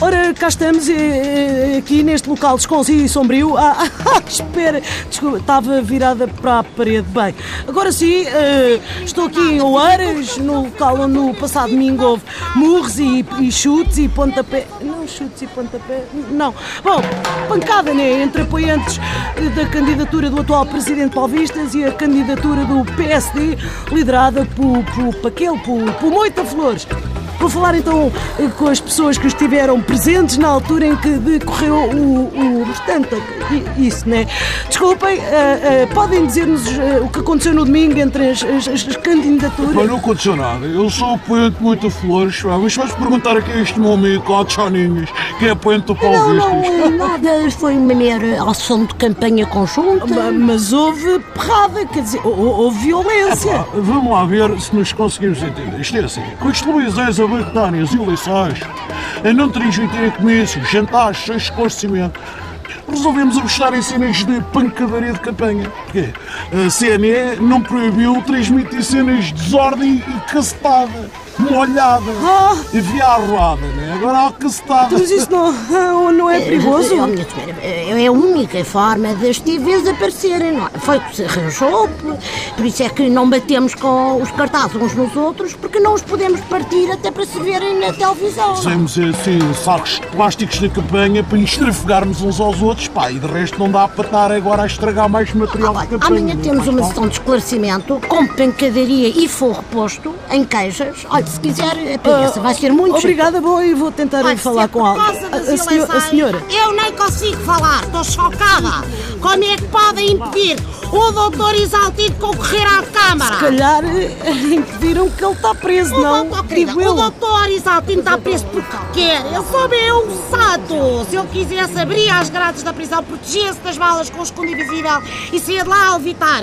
Ora, cá estamos, eh, eh, aqui neste local desconhecido e sombrio. Ah, ah, espera, desculpa, estava virada para a parede. Bem, agora sim, eh, estou aqui em Oeiras, no local onde no passado domingo houve murros e, e chutes e pontapé. Não, chutes e pontapé, não. Bom, pancada, né? Entre apoiantes da candidatura do atual presidente Paulistas e a candidatura do PSD, liderada por, por, por aquele, por, por Moita Flores. Vou falar então com as pessoas que estiveram presentes na altura em que decorreu o, o portanto, isso, né? Desculpem, eh, eh, podem dizer-nos eh, o que aconteceu no domingo entre as, as- as Mas candidaturas? não aconteceu nada. Eu sou apoiante de muita flores, mas vais perguntar aqui a este meu amigo, Cláudio Chaninhas, que é apoiante do Paulo Não, não, Vistas. é nada. Foi uma mera ação de campanha conjunta. Ma- Mas houve porrada, quer dizer, hou- houve violência. Pá, Vamos lá ver se nos conseguimos entender. Isto é assim, com as televisões a boicotarem as eleições, a não transmitirem comícios, jantares, sem esclarecimento, resolvemos apostar em cenas de pancadaria de campanha. Porquê? A CNE não proibiu transmitir cenas de desordem e cacetada, molhada. Ah. Havia a arruada, né? Agora há a cacetada. Mas isso não, não é perigoso? Oh, minha senhora, é a única forma das TVs aparecerem, não é? Foi o que se arranjou, por, isso é que não batemos com os cartazes uns nos outros, porque não os podemos partir até para se verem na televisão. Fizemos assim sacos plásticos de campanha para nos trafegarmos uns aos outros, pá, e de resto não dá para estar agora a estragar mais material de Olha, campanha. amanhã temos uma sessão de esclarecimento com pancadaria e forro posto em queijas. Olha, se quiser, apeça, vai ser muito Obrigada, bom, e vou tentar Vai falar com A, a senhor- a senhora. Eu nem consigo falar, estou chocada. Como é que podem impedir o doutor Isaltino concorrer à Câmara? Se calhar eh, impediram que ele está preso, O não? doutor, querida, Digo o doutor Isaltino está preso porque quer. Ele só é um santo. Se ele quisesse, abria as grades da prisão, protegia-se das balas com o escudo invisível e saía de lá a levitar.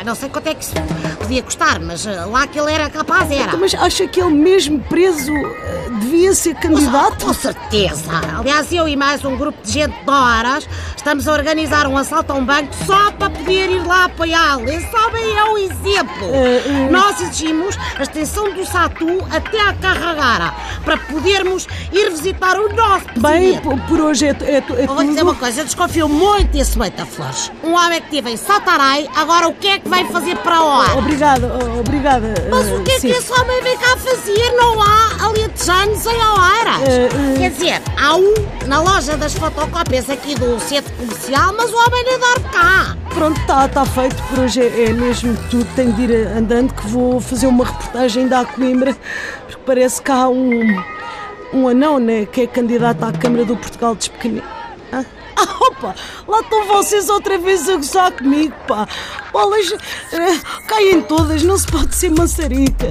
Bem, Não sei quanto é que isso podia custar, mas eh, lá que ele era capaz era. Mas acha que ele mesmo preso eh, devia ser candidato? Com certeza. Aliás, eu e mais um grupo de gente de horas estamos a organizar um assalto a um banco só para poder ir lá apoiá-lo. Esse homem é um exemplo. Eh, Nós exigimos a extensão do SATU até à Carragara para podermos ir visitar o nosso Bem, presidente. por, por hoje é, tu- é, tu- é Eu vou dizer uma coisa, eu desconfio muito desse Moita Flores. Um homem que esteve em Satarai, agora o que é que vai fazer para lá? Obrigada, obrigada. Mas eh, o que é sim. que esse homem vem cá fazer? Não há alentejanos em Oeiras. Eh, eh. Quer dizer, há um na loja das fotocópias aqui do centro comercial, mas o homem nem dorme cá. Pronto, está tá feito. Por hoje é, é mesmo tudo. Tenho de ir andando que vou fazer uma reportagem da Coimbra, porque parece que há um, um anão, né, que é candidato à Câmara do Portugal de Pequenino. Ah, opa, lá estão vocês outra vez a gozar comigo, pá. Bolas, eh, caem todas, não se pode ser maçarica.